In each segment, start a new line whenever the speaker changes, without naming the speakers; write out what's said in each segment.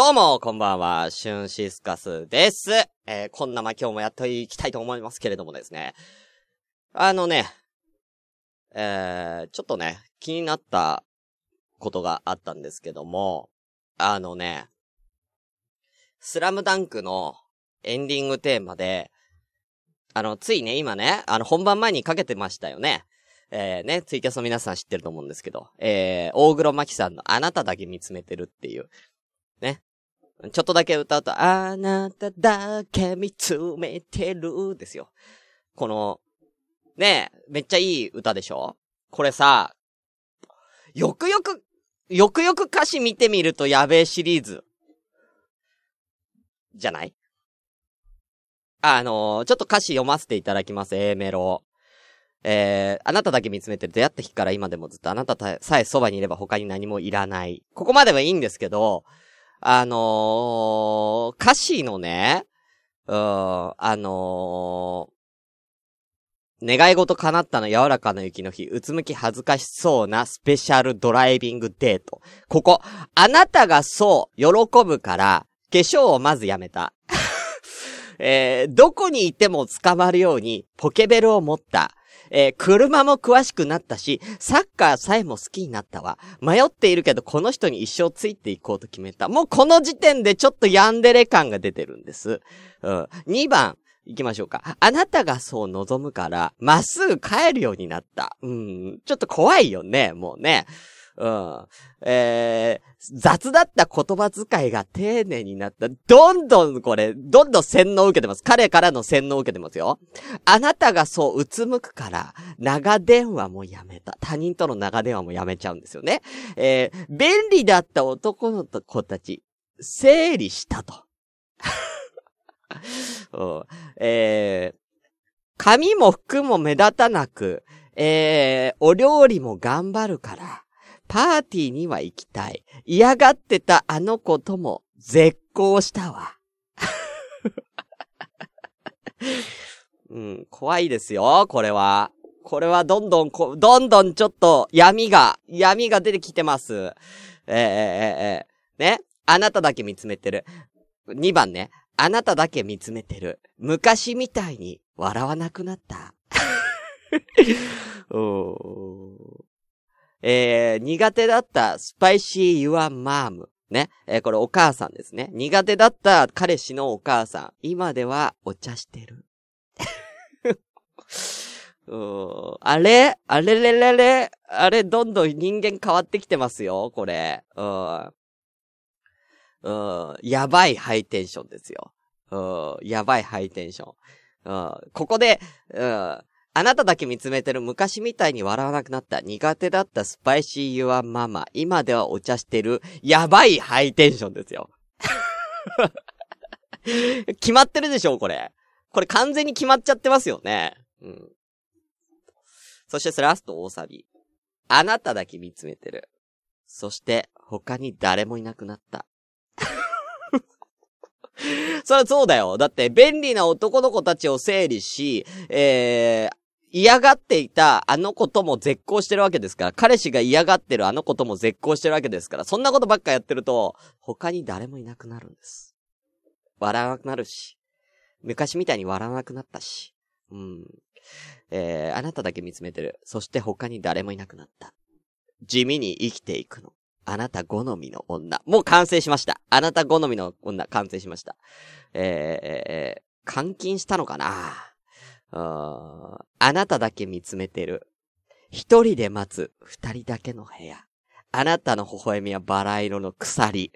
どうも、こんばんは、シュンシスカスです。えー、こんなま今日もやっていきたいと思いますけれどもですね。あのね、えー、ちょっとね、気になったことがあったんですけども、あのね、スラムダンクのエンディングテーマで、あの、ついね、今ね、あの、本番前にかけてましたよね。えー、ね、ツイキャスの皆さん知ってると思うんですけど、えー、大黒摩季さんのあなただけ見つめてるっていう、ね、ちょっとだけ歌うと、あなただけ見つめてるですよ。この、ねえめっちゃいい歌でしょ？これさ、よくよく、よくよく歌詞見てみるとやべえシリーズ。じゃない？あのー、ちょっと歌詞読ませていただきます、A メロ。えー、あなただけ見つめてる出会った日から今でもずっとあなたさえそばにいれば他に何もいらない。ここまではいいんですけど、あのー、歌詞のね、うん、あのー、願い事叶ったの柔らかな雪の日、うつむき恥ずかしそうなスペシャルドライビングデート。ここ、あなたがそう、喜ぶから、化粧をまずやめた。えー、どこにいても捕まるようにポケベルを持った。えー、車も詳しくなったし、サッカーさえも好きになったわ。迷っているけど、この人に一生ついていこうと決めた。もうこの時点でちょっとヤンデレ感が出てるんです。うん。2番。行きましょうか。あなたがそう望むから、まっすぐ帰るようになった。うん。ちょっと怖いよね、もうね。うん。えー、雑だった言葉遣いが丁寧になった。どんどんこれ、どんどん洗脳を受けてます。彼からの洗脳を受けてますよ。あなたがそううつむくから、長電話もやめた。他人との長電話もやめちゃうんですよね。えー、便利だった男の子たち、整理したと。う、えー、髪も服も目立たなく、えー、お料理も頑張るから、パーティーには行きたい。嫌がってたあの子とも絶交したわ。うん、怖いですよ、これは。これはどんどんこ、どんどんちょっと闇が、闇が出てきてます。えー、えー、えー、ね。あなただけ見つめてる。2番ね。あなただけ見つめてる。昔みたいに笑わなくなった。えー、苦手だったスパイシーユアマーム。ね。えー、これお母さんですね。苦手だった彼氏のお母さん。今ではお茶してる。うあれ？あれれれれ？あれ、どんどん人間変わってきてますよ、これ。うん。やばいハイテンションですよ。うん。やばいハイテンション。うん。ここで、あなただけ見つめてる昔みたいに笑わなくなった。苦手だったスパイシーユアママ。今ではお茶してる。やばいハイテンションですよ。決まってるでしょこれ。これ完全に決まっちゃってますよね。うん。そしてラスト大サビ。あなただけ見つめてる。そして他に誰もいなくなった。そりゃそうだよ。だって便利な男の子たちを整理し、えー、嫌がっていたあの子とも絶交してるわけですから、彼氏が嫌がってるあの子とも絶交してるわけですから、そんなことばっかやってると、他に誰もいなくなるんです。笑わなくなるし、昔みたいに笑わなくなったし、うん。えー、あなただけ見つめてる。そして他に誰もいなくなった。地味に生きていくの。あなた好みの女。もう完成しました。あなた好みの女、完成しました。えー、監禁したのかな？あなただけ見つめてる。一人で待つ二人だけの部屋。あなたの微笑みはバラ色の鎖。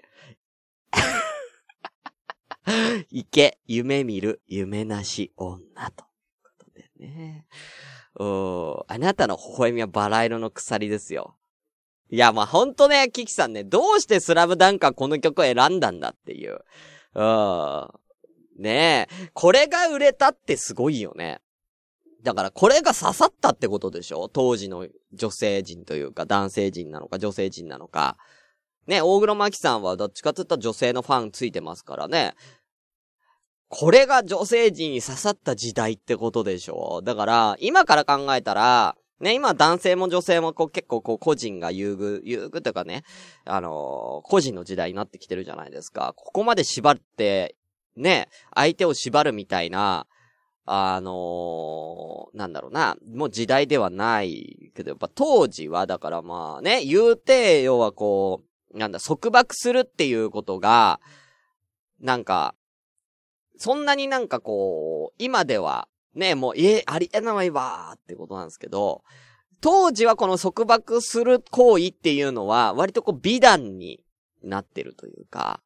行け、夢見る、夢なし女と。ことでね。おあなたの微笑みはバラ色の鎖ですよ。いや、まあ、ほんとね、キキさんね、どうしてスラムダンカーこの曲を選んだんだっていう。うん。ねえ。これが売れたってすごいよね。だからこれが刺さったってことでしょ？当時の女性陣というか男性陣なのか女性陣なのか。ね、大黒摩季さんはどっちかって言ったら女性のファンついてますからね。これが女性陣に刺さった時代ってことでしょ？だから、今から考えたら、ね、今男性も女性もこう結構こう個人が優遇、優遇とかね、あのー、個人の時代になってきてるじゃないですか。ここまで縛って、ね、相手を縛るみたいな、あのー、なんだろうな、もう時代ではないけど、やっぱ当時は、だからまあね、言うて、要はこう、なんだ、束縛するっていうことが、なんか、そんなになんかこう、今では、ね、もう、え、ありえないわーってことなんですけど、当時はこの束縛する行為っていうのは、割とこう美談になってるというか、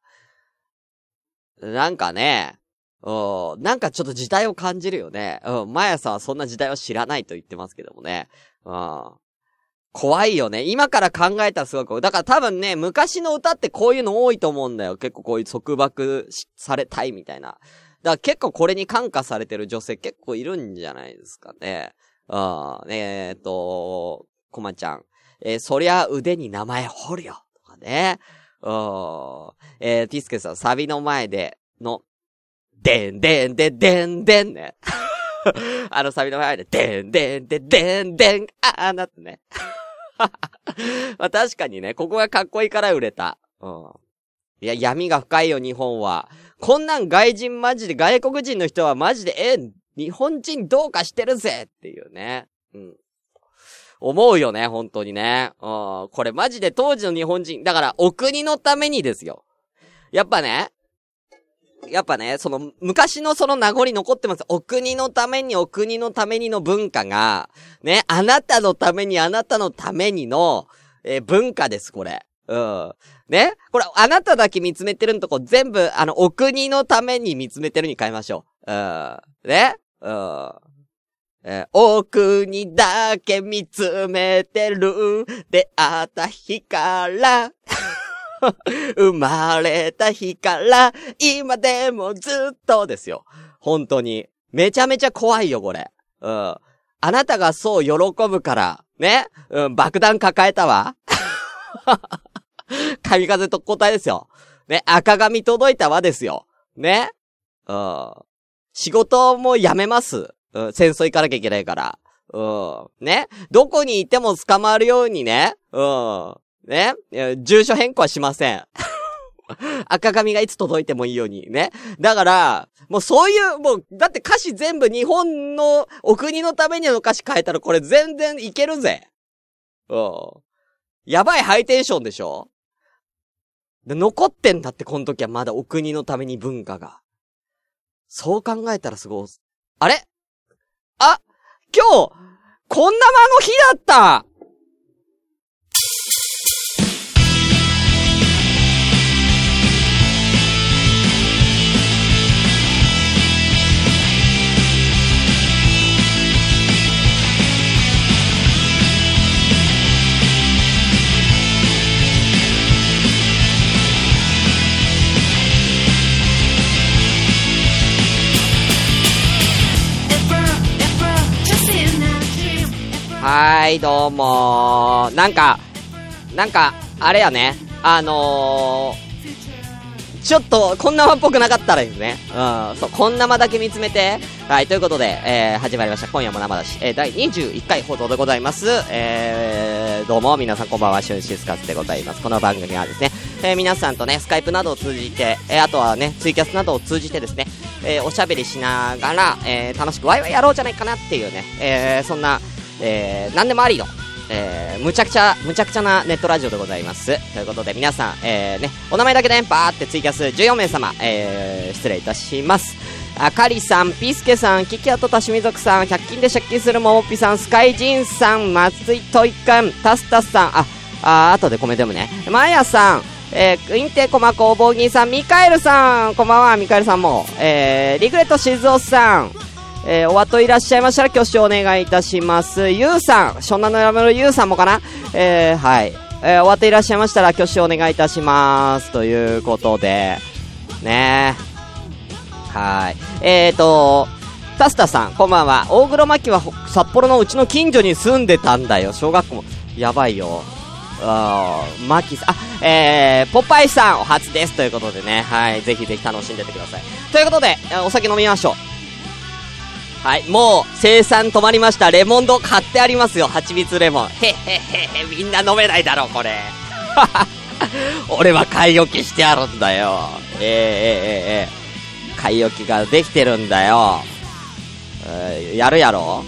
なんかね、うん、なんかちょっと時代を感じるよね。うん、毎朝はそんな時代を知らないと言ってますけどもね。うん。怖いよね。今から考えたらすごく。だから多分ね、昔の歌ってこういうの多いと思うんだよ。結構こういう束縛されたいみたいな。だから結構これに感化されてる女性結構いるんじゃないですかね。うん。えー、っと、コマちゃん。えー、そりゃ腕に名前彫るよ。とかね。うん。えー、ティスケさん、サビの前での、でんでんででんでんね。あのサビの前で、でんでんででんでん、あーなってね。まあ確かにね、ここがかっこいいから売れた。うん。いや、闇が深いよ、日本は。こんなん外人マジで、外国人の人はマジで、え、日本人どうかしてるぜっていうね。うん。思うよね、本当にね。うん。これマジで当時の日本人、だからお国のためにですよ。やっぱね、やっぱね、その、昔のその名残残ってます。お国のためにお国のためにの文化が、ね、あなたのためにあなたのためにの、えー、文化です、これ。うん。ね？これ、あなただけ見つめてるんとこ全部、あの、お国のために見つめてるに変えましょう。うん。ね？うん。えー、お国だけ見つめてる。出会った日から。生まれた日から、今でもずっとですよ。本当に。めちゃめちゃ怖いよ、これ。うん。あなたがそう喜ぶから、ね。うん、爆弾抱えたわ。神風特攻隊ですよ。ね、赤髪届いたわですよ。ね。うん。仕事も辞めます。うん、戦争行かなきゃいけないから。うん。ね。どこにいても捕まるようにね。うん。ね住所変更はしません。赤髪がいつ届いてもいいようにね。だから、もうそういう、もう、だって歌詞全部日本のお国のためにの歌詞変えたらこれ全然いけるぜ。うん。やばいハイテンションでしょで、残ってんだって、この時はまだお国のために文化が。そう考えたらすごい。あれ？あ今日、こんな間の日だったはい、どうもなんか、なんか、あれやね。あのー、ちょっと、こんなまっぽくなかったらですね。うん、そう、こんなまだけ見つめて。はい、ということで、えー、始まりました。今夜も生だし、えー、第21回放送でございます。えー、どうも、皆さんこんばんは、シュンシスカスでございます。この番組はですね、えー、皆さんとね、スカイプなどを通じて、えー、あとはね、ツイキャスなどを通じてですね、えー、おしゃべりしながら、えー、楽しくワイワイやろうじゃないかなっていうね、えー、そんな、えー、何でもありの、えー、むちゃくちゃ、むちゃくちゃなネットラジオでございます。ということで、皆さん、えー、ね、お名前だけで、バーってツイキャス14名様、えー、失礼いたします。あかりさん、ピースケさん、キキアトタシミ族さん、100均で借金するももっぴさん、スカイジンさん、松井トイカン、タスタスさん、あ、あ、後でコメント読むね。マヤさん、えー、インテコマ工房銀さん、ミカエルさん、こんばんは、ミカエルさんも、えー、リグレット静雄さん、えー、お後いらっしゃいましたら挙手お願いいたします。ゆうさん、湘南の山のゆうさんもかな？えー、はい。えー、お後いらっしゃいましたら挙手お願いいたします。ということで、ねはい。えーと、タスタさん、こんばんは。大黒摩季は札幌のうちの近所に住んでたんだよ。小学校も。やばいよ。あー、マキさん、あ、えー、ポパイさん、お初です。ということでね、はい、ぜひぜひ楽しんでてください。ということで、お酒飲みましょう。はい、もう生産止まりました。レモンド買ってありますよ。蜂蜜レモン。へへへへ、みんな飲めないだろ、これ。俺は買い置きしてあるんだよ。えー、えー、え、え、買い置きができてるんだよ。えー、やるやろ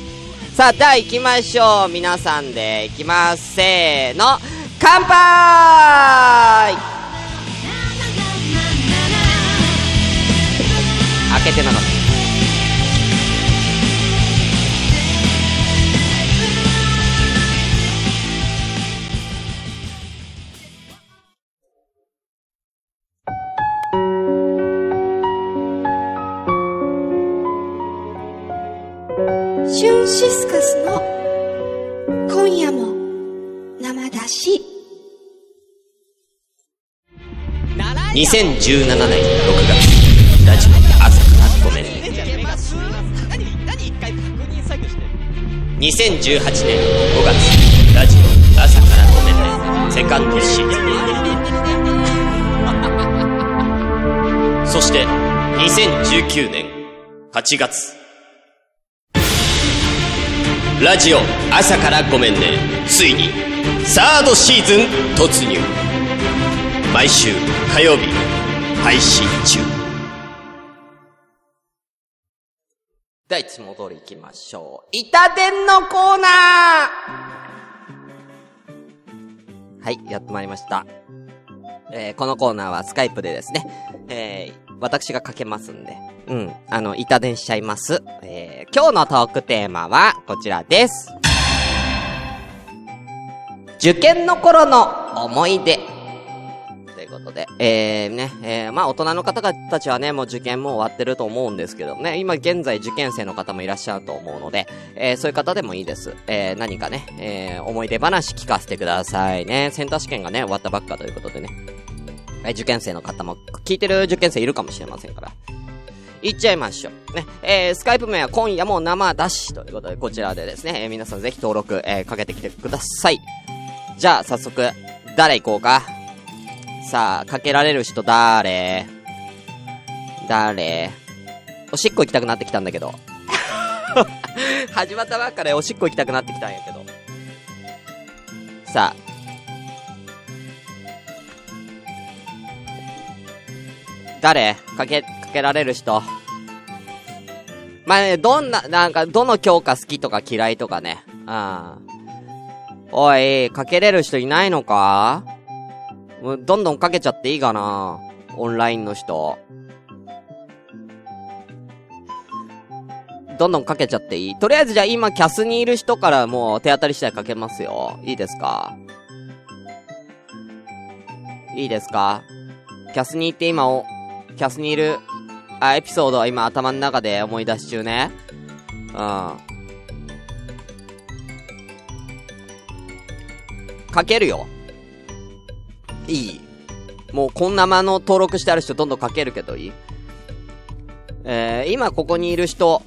さあ、では行きましょう。皆さんで行きます。せーの。乾杯開けてなかった。2017年6月。ラジオ朝からごめんね。2018年5月。ラジオ朝からごめんね。セカンドシーズンそして2019年8月。ラジオ朝からごめんね。ついにサードシーズン突入。毎週火曜日配信中ではいつも通り行きましょう板伝のコーナーはいやってまいりましたえー、このコーナーはスカイプでですね、えー、私がかけますんで、うん、あの、板伝しちゃいます。えー、今日のトークテーマは、こちらです。受験の頃の思い出。で、えー、ね、えー、まあ大人の方たちはね、もう受験も終わってると思うんですけどね、今現在受験生の方もいらっしゃると思うので、えー、そういう方でもいいです。えー、何かね、えー、思い出話聞かせてくださいね。センター試験がね、終わったばっかということでね。え受験生の方も、聞いてる受験生いるかもしれませんから。行っちゃいましょう。ね。えー、スカイプ名は今夜も生出しということで、こちらでですね、えー、皆さんぜひ登録、えー、かけてきてください。じゃあ、早速、誰行こうか？さあ、かけられる人誰？誰？おしっこ行きたくなってきたんだけど。始まったばっかでおしっこ行きたくなってきたんやけど。さあ、誰？かけ、かけられる人。まあね、どんな、なんか、どの教科好きとか嫌いとかね。うん。おい、かけれる人いないのか？どんどんかけちゃっていいかなオンラインの人。どんどんかけちゃっていいとりあえずじゃあ今キャスにいる人からもう手当たり次第かけますよ。いいですか？いいですか？キャスに行って今お、キャスにいる、あ、エピソードは今頭の中で思い出し中ね。うん。かけるよ。いいもうこんな間の登録してある人どんどんかけるけどいい？えー、今ここにいる人、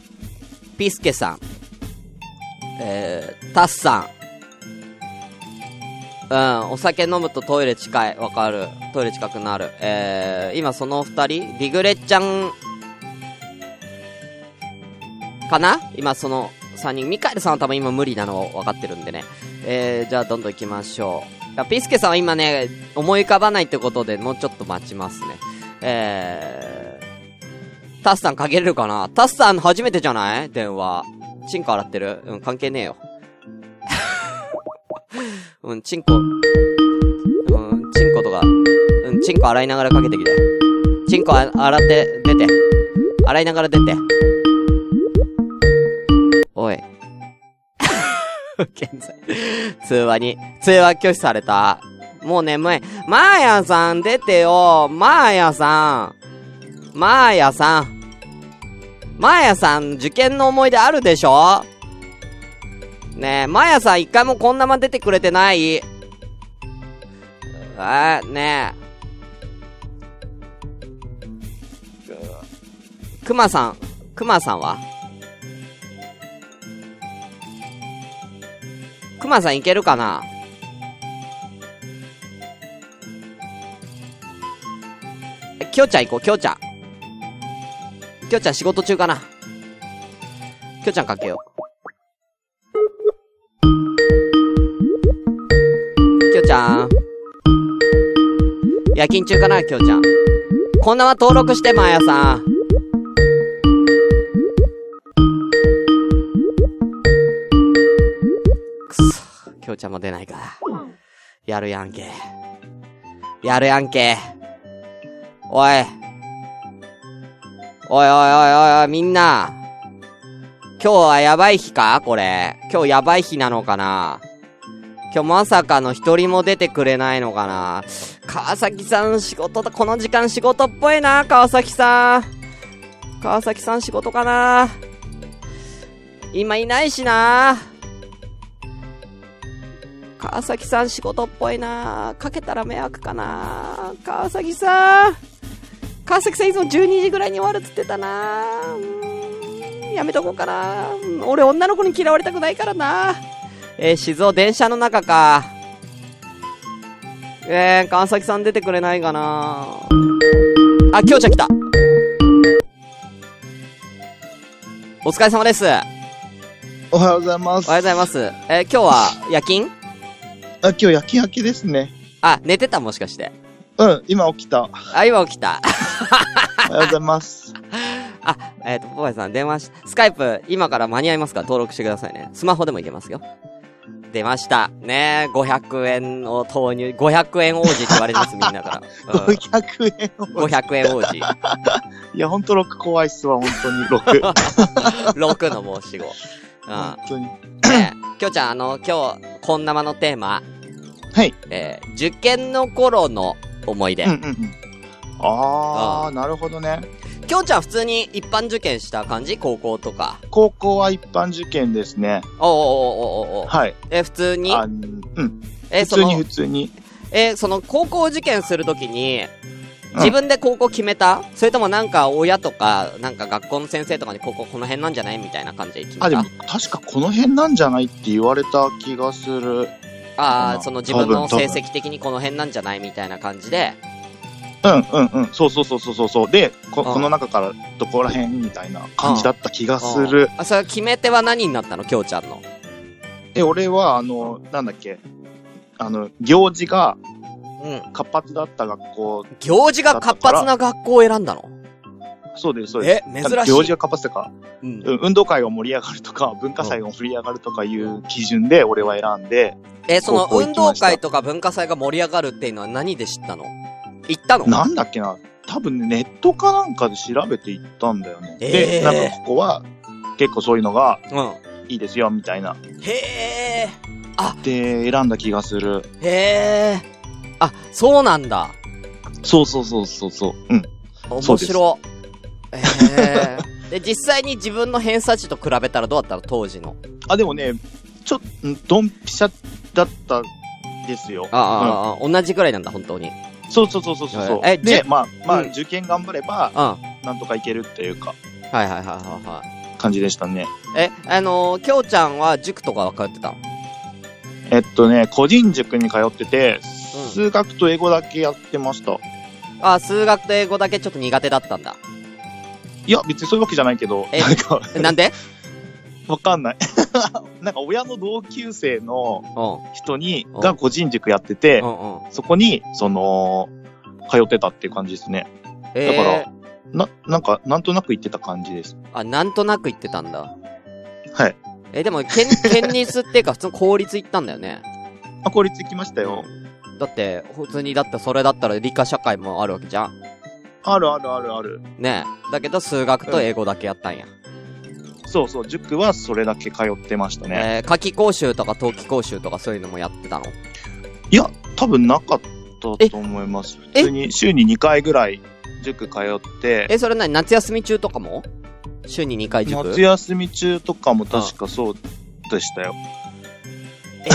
ピスケさん、えー、タッさん、うん、お酒飲むとトイレ近い。わかる。トイレ近くなる。えー、今その二人、リグレッちゃん、かな？今その三人。ミカエルさんは多分今無理なの分かってるんでね。えー、じゃあどんどん行きましょう。ピスケさんは今ね、思い浮かばないってことでもうちょっと待ちますね。えー、タスさんかけれるかな？タスさん初めてじゃない？電話。チンコ洗ってる？うん、関係ねえよ。うん、チンコ、うん、チンコとか、うん、チンコ洗いながらかけてきて。チンコ洗って出て。洗いながら出て。おい。現在、通話に、通話拒否された。もう眠い。マーヤさん出てよ。マーヤさん。マーヤさん。マーヤさん、受験の思い出あるでしょ？ねえ、まやさん一回もこんなま出てくれてない？え、ねえ。くまさん、くまさんは？くまさんいけるかな？きょうちゃん行こう、きょうちゃん。きょうちゃん仕事中かな？きょうちゃんかけよう。きょうちゃん。夜勤中かな、きょうちゃん。こんなは登録して、まやさん。うちゃんも出ないか。やるやんけ。やるやんけ。おい。おいおいおいおいおい、みんな。今日はやばい日か？これ。今日やばい日なのかな？今日まさかの一人も出てくれないのかな？川崎さん仕事だ、この時間仕事っぽいな、川崎さん。川崎さん仕事かな？今いないしな川崎さん仕事っぽいなかけたら迷惑かな川崎さん川崎さんいつも12時ぐらいに終わるっつってたなやめとこうかな俺女の子に嫌われたくないからなえー、静岡電車の中か。えー、川崎さん出てくれないかなあ、きょうちゃん来た。お疲れ様です。
おはようございます。
おはようございます。えー、今日は夜勤？
あ、今日夜勤明けですね。
あ、寝てたもしかして。
うん、今起きた。お
あ、今起きた。
はようございます。
あ、えっ、と、ポパイさん電話し、スカイプ、今から間に合いますか？ら登録してくださいね。スマホでもいけますよ。出ました。ね500円を投入、500円王子って言われます、みんなから。うん、
500円を。
500円王子。
いや、ほんと6怖いっすわ、ほんとに6。
6の申し子。
本当に。
うん。ねえ、きょうちゃん、あの、今日、こんなまのテーマ。
はい。
えー、受験の頃の思い出。
うんうんうん。あー、なるほどね。
きょうちゃん普通に一般受験した感じ？高校とか。
高校は一般受験ですね。
おおおおおお
はい。
え、普通に？
あうん。
え、
普通に普、通に。
え、その、高校受験するときに、
うん
自分で高校決めた、それともなんか親とか、なんか学校の先生とかに高校この辺なんじゃない？みたいな感じで決めた？
あ、でも、確かこの辺なんじゃない？って言われた気がする。
ああ、
うん
その自分の成績的にこの辺なんじゃないみたいな感じで、
うんうんうん。そうそうそうそうそう。で、こ
うん
この中からどこら辺みたいな感じだった気がする。
あ、それ決め手は何になったの？きょうちゃんの。
え、俺は、あの、なんだっけ。あの、行事が
うん。
活発だった学校。
行事が活発な学校を選んだの？
そうです、そうです。
え、珍しい。
行事が活発だから、
うん
うん運動会が盛り上がるとか、文化祭が盛り上がるとかいう基準で俺は選んで、
え、その運動会とか文化祭が盛り上がるっていうのは何で知ったの？行ったの？
なんだっけな、多分ねネットかなんかで調べていったんだよね。
えー
で、なんかここは結構そういうのが
うん。
いいですよ、みたいな。
へえ。
で、選んだ気がする。
へえ。あ、そうなんだ。
そうそうそうそうそう。うん。
面
そうです
え。で、実際に自分の偏差値と比べたらどうだったの？当時の。
あ、でもね、ちょっと、んドンピシャだったですよ。
ああ、ああ、同じぐらいなんだ、本当に。
そうそうそうそうそう。
えじ
で、まあ、まあ、
うん
受験頑張れば、
うん。は
なんとかいけるっていうか、
いはいはいはいはい。
感じでしたね。
え、あのー、きょうちゃんは塾とかは通ってたの？
えっとね、個人塾に通ってて、
うん
数学と英語だけやってました。
あ、数学と英語だけちょっと苦手だったんだ。
いや、別にそういうわけじゃないけど、
え
なんか、
えなんで？
わかんない。なんか親の同級生の
うん。
人に、
うん
が個人塾やってて
う、んうん。
そこに、その、通ってたっていう感じですね。
え
だから
ー、
な、なんか、なんとなく言ってた感じです。
あ、なんとなく言ってたんだ。
はい。
え、でも、県、県立っていうか普通の公立行ったんだよね。
あ、公立行きましたよ。
だって、普通に、だってそれだったら理科社会もあるわけじゃん。
あるあるあるある。
ねえ。だけど、数学と英語だけやったんや。
そうそう、塾はそれだけ通ってましたね。
えー、夏季講習とか冬季講習とかそういうのもやってたの？
いや、多分なかったと思います。
え？
普通に週に2回ぐらい塾通って、
え、それ何？夏休み中とかも？週に2回塾？
夏休み中とかも確かそうでしたよ。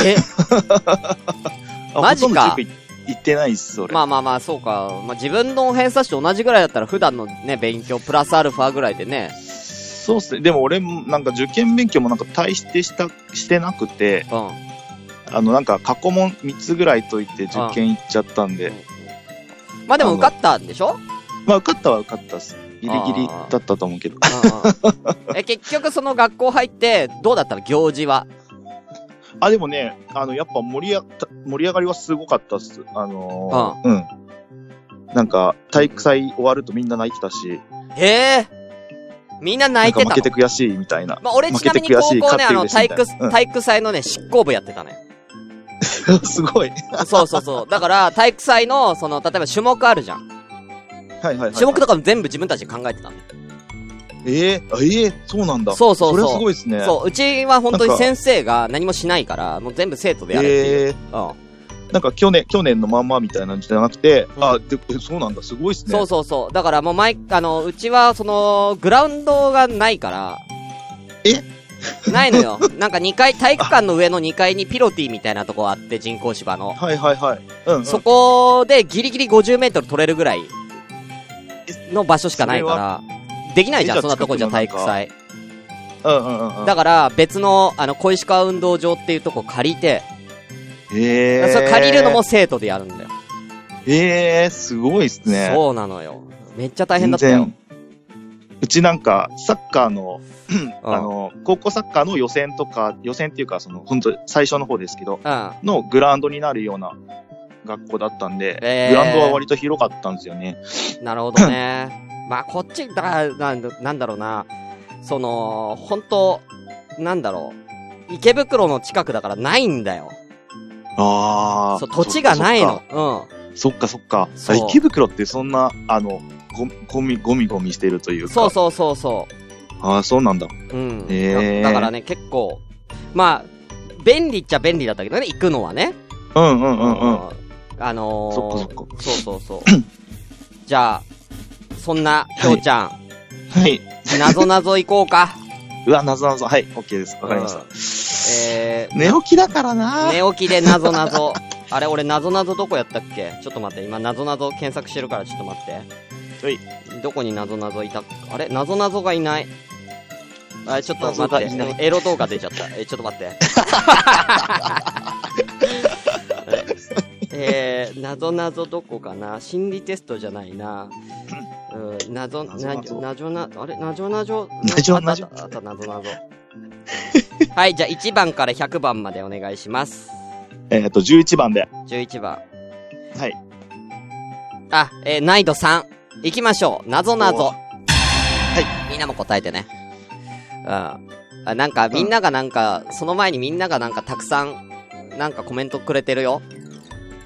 え、
あ
マジか
ほとんど塾行ってないっす、それ。
まあまあまあ、そうか。まあ自分の偏差値と同じぐらいだったら普段のね、勉強プラスアルファぐらいでね。
そうっすね。でも俺もなんか受験勉強もなんか大してした、してなくて、
うん。
あのなんか過去問3つぐらい解いて受験行っちゃったんで、
まあでも受かったんでしょ？
まあ受かったは受かったっす。ギリギリだったと思うけど。
うんうんえ、結局その学校入って、どうだったの？行事は。
あ、でもね、あの、やっぱ盛りあ盛り上がりはすごかったっす。あのーうん。なんか、体育祭終わるとみんな泣いてたし、
へえ。みんな泣いてたの？
なんか負けて悔しいみたいな。
まあ、俺ちなみに高校ね、あの、体育体育祭のね、執行部やってたのよ。
すごい。
そうそうそう。だから、体育祭の、その、例えば種目あるじゃん。
はいはいはい。
種目とかも全部自分たちで考えてたの。
ええあええそうなんだ。
そうそうそう
それはすごいですね。
そう、うちは本当に先生が何もしないから、もう全部生徒でやれっていう。
ええ
うん。
なんか去年、去年のまんまみたいなんじゃなくて、
うん
あ、で、えそうなんだ、すごいですね。
そうそうそう。だからもう毎、あの、うちは、その、グラウンドがないから。
え？
ないのよ。なんか2階、体育館の上の2階にピロティみたいなとこあって、人工芝の。
はいはいはい。うん、うん。
そこでギリギリ50メートル取れるぐらいの場所しかないから、できないじゃん、
え
そんなとこじゃ体育祭。
うんうんうんうん。
だから別の、あの、小石川運動場っていうとこ借りて、
ええ
それ借りるのも生徒でやるんだよ。
ええすごいですね。
そうなのよ。めっちゃ大変だったよ。
うちなんか、サッカーの、
うん
あの、高校サッカーの予選とか、予選っていうか、その、本当最初の方ですけど、
うん。
のグラウンドになるような学校だったんで、
えー
グラウンドは割と広かったんですよね。
なるほどね。まあ、こっち、だから、なんだなんだろうな。その、本当なんだろう。池袋の近くだからないんだよ。
ああ。
そう、土地がないの。うん。
そっかそっか。池袋ってそんな、あの、ご、ゴミ、ゴミゴミしてるというか。
そうそうそうそ
ああ、そうなんだ。
う。うん。
へー
だだからね、結構、まあ、便利っちゃ便利だったけどね、行くのはね。
うんうんうんうん。
あのー、
そっかそっか
そうそうそう。じゃあ、そんな、きょうちゃん、
はい。
なぞなぞ行こうか。
うわ、なぞなぞ。はい、オッケーです。わかりました。
えー、
寝起きだからな
寝起きでなぞなぞ。あれ、俺なぞなぞどこやったっけ？ちょっと待って、今なぞなぞ検索してるからちょっと待って。
はい。
どこになぞなぞいた？あれ？なぞなぞがいない。あれ、ちょっと待って。エロ動画出ちゃった。え、ちょっと待って。えー、なぞなぞどこかな？心理テストじゃないな。うん、なぞ、な
なぞなぞ
あれ？なぞなぞ
なぞなぞ
あったあった、あったなぞなぞ。はい、じゃあ1番から100番までお願いします。
えっと、11番で。
11番。
はい。
あ、えー難易度3。行きましょう。なぞなぞ。はい。みんなも答えてね。うん。あなんか、みんながなんか、その前にみんながなんかたくさん、なんかコメントくれてるよ。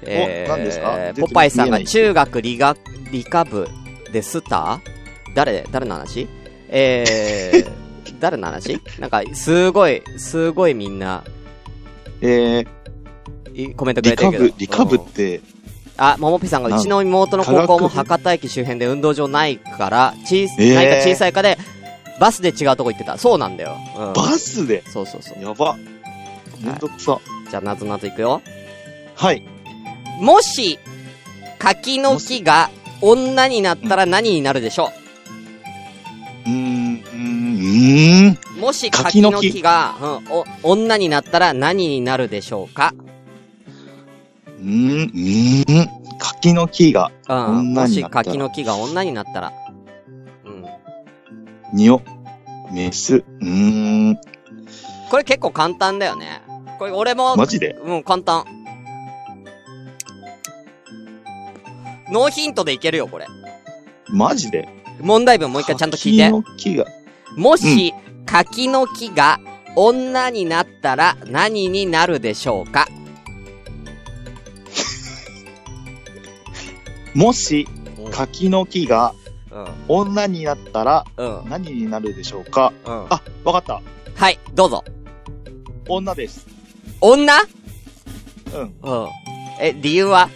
え
何ですか？
ポパイさんが中学理学、理科部でスター誰誰の話？えー、誰の話？なんか、すごい、すごいみんな、
え
いコメント
ー、理科
くれてるけど。
部、理科部
うん
って、
あ、ももぴさんが、うちの妹の高校も博多駅周辺で運動場ないから、小、
えー
ないか小さいかで、バスで違うとこ行ってた。そうなんだよ。うん。
バスで？
そうそうそう。
やば。めんどくさ。
じゃあ、なぞなぞいくよ。
はい。
もし、柿の木が女になったら何になるでしょ
う？うーん、うーん。
うもし
柿
柿
の木
が、うん、お、女になったら何になるでしょうか？
うーん、うーん。柿の木が、
うん。
女
もし
になったら
柿の木が女になったら。うん。
にお、メス、うーん。
これ結構簡単だよね。これ俺も、
マジで？
うん、簡単。ノーヒントでいけるよ、これ。
マジで？
問題文もう一回ちゃんと聞いて
柿。の木が、
もし、柿の木が女になったら何になるでしょうか？
もし、
うん。
柿の木が
うん。
女になったら
うん。
何になるでしょうか？
うん。
あ、わかった。
はい、どうぞ。
女です。
女？
うん。
うん。え、理由は？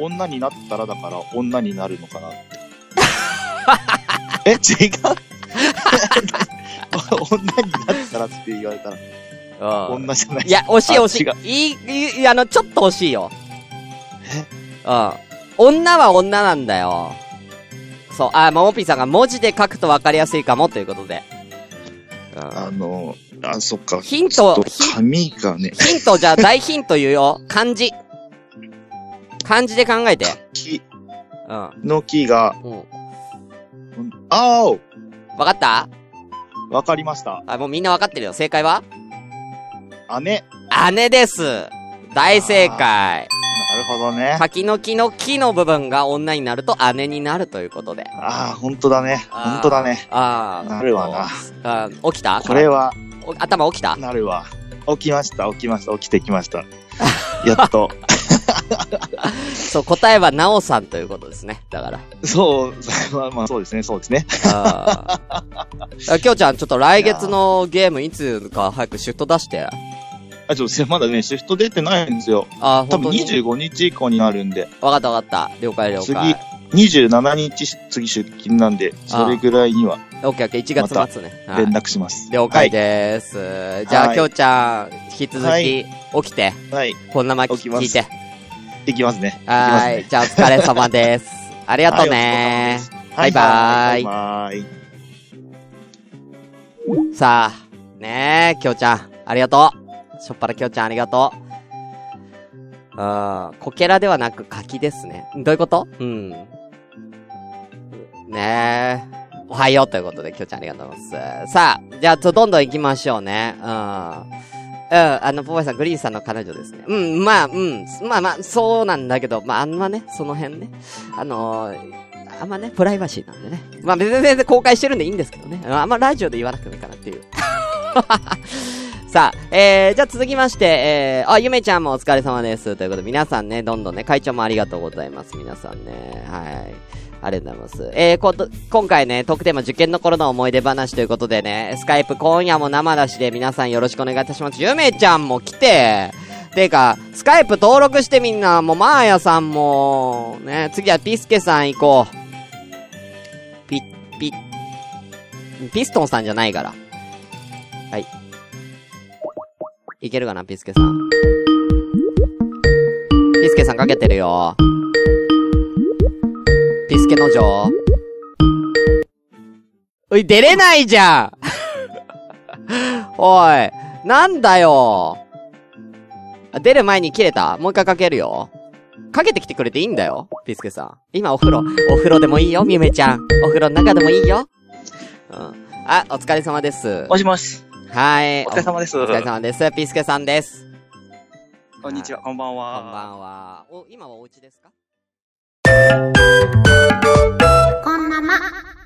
女になったらだから女になるのかなって。え、違う？女になったらって言われたら
うん。
女じゃない。
いや、惜しい
あ
惜しい。いい、いい、あの、ちょっと惜しいよ。うん。女は女なんだよ。そう、あ、ももぴーさんが文字で書くと分かりやすいかもということで。うん
あの、あ、そっか。
ヒント
ちょっと
ヒン
髪がね、
ヒント、じゃあ大ヒント言うよ。漢字。漢字で考えて。
木
うん。
の木が、
うん。
うあー
わかった？
わかりました。
あ、もうみんなわかってるよ。正解は？
姉。
姉です。大正解。
なるほどね。
柿の木の木の部分が女になると姉になるということで。
ああ、ほんとだね。ほんとだね。
ああ。
なるわな
あー起きた？
これは、
お頭起きた？
なるわ。起きました、起きました、起きてきました。やっと。
そう、答えはなおさんということですね。だから。
そう、まあまあそうですね、そうですね。
あきょうちゃん、ちょっと来月のゲームいつか早くシフト出して。
あ、ちょっとまだね、シフト出てないんですよ。
あー、
多分
本当に。
25日以降になるんで、
わかったわかった。了解了
次
解。、
27日次出勤なんで、それぐらいには
オッケーオッケー、1月末ね。はい
連絡します。
了解でーす。じゃあ、
はい
きょうちゃん、引き続き、
はい
起きて、
はい。
こんなまき聞いて。
いきますね。
はーい。じゃあ、お疲れ様です。ありがとうね
はい。
バイバイ
バイバイ。
さあ、ねえ、きょうちゃん、ありがとう。しょっぱなきょうちゃん、ありがとう。うん、こけらではなく柿ですね。どういうこと？うん。ねえ。おはようということで、きょうちゃんありがとうございます。さあ、じゃあ、と、どんどん行きましょうね。うん。うん、あの、ポパイさん、グリーンさんの彼女ですね。うん、まあ、うん、まあまあ、そうなんだけど、まあ、あんまね、その辺ね。あのーあんまね、プライバシーなんでね。まあ別に全然公開してるんでいいんですけどね。あんまラジオで言わなくてもいいかなっていう。さあ、えー、じゃあ続きまして、えー、あ、ゆめちゃんもお疲れ様です。ということで、皆さんね、どんどんね、会長もありがとうございます。皆さんね。はい。ありがとうございます。えー、こと、今回ね、トークテーマ受験の頃の思い出話ということでね、スカイプ今夜も生出しで皆さんよろしくお願いいたします。ゆめちゃんも来て、てか、スカイプ登録してみんな、もう、マーヤさんも、ね、次はピスケさん行こう。ピ、ピ、ピストンさんじゃないから。はい。いけるかな、ピスケさん。ピスケさんかけてるよ。ピスケの城。おい、出れないじゃんおい、なんだよ。あ出る前に切れた？もう一回かけるよ。かけてきてくれていいんだよ。ピスケさん。今お風呂。お風呂でもいいよ、みめちゃん。お風呂の中でもいいよ。うん。あ、お疲れ様です。
もしもし。
はい。
お疲れ様です。
お疲れ様です。ピスケさんです。
こんにちは、こんばん
こんば
は。
んは。お、今はお家ですか？
こんなま。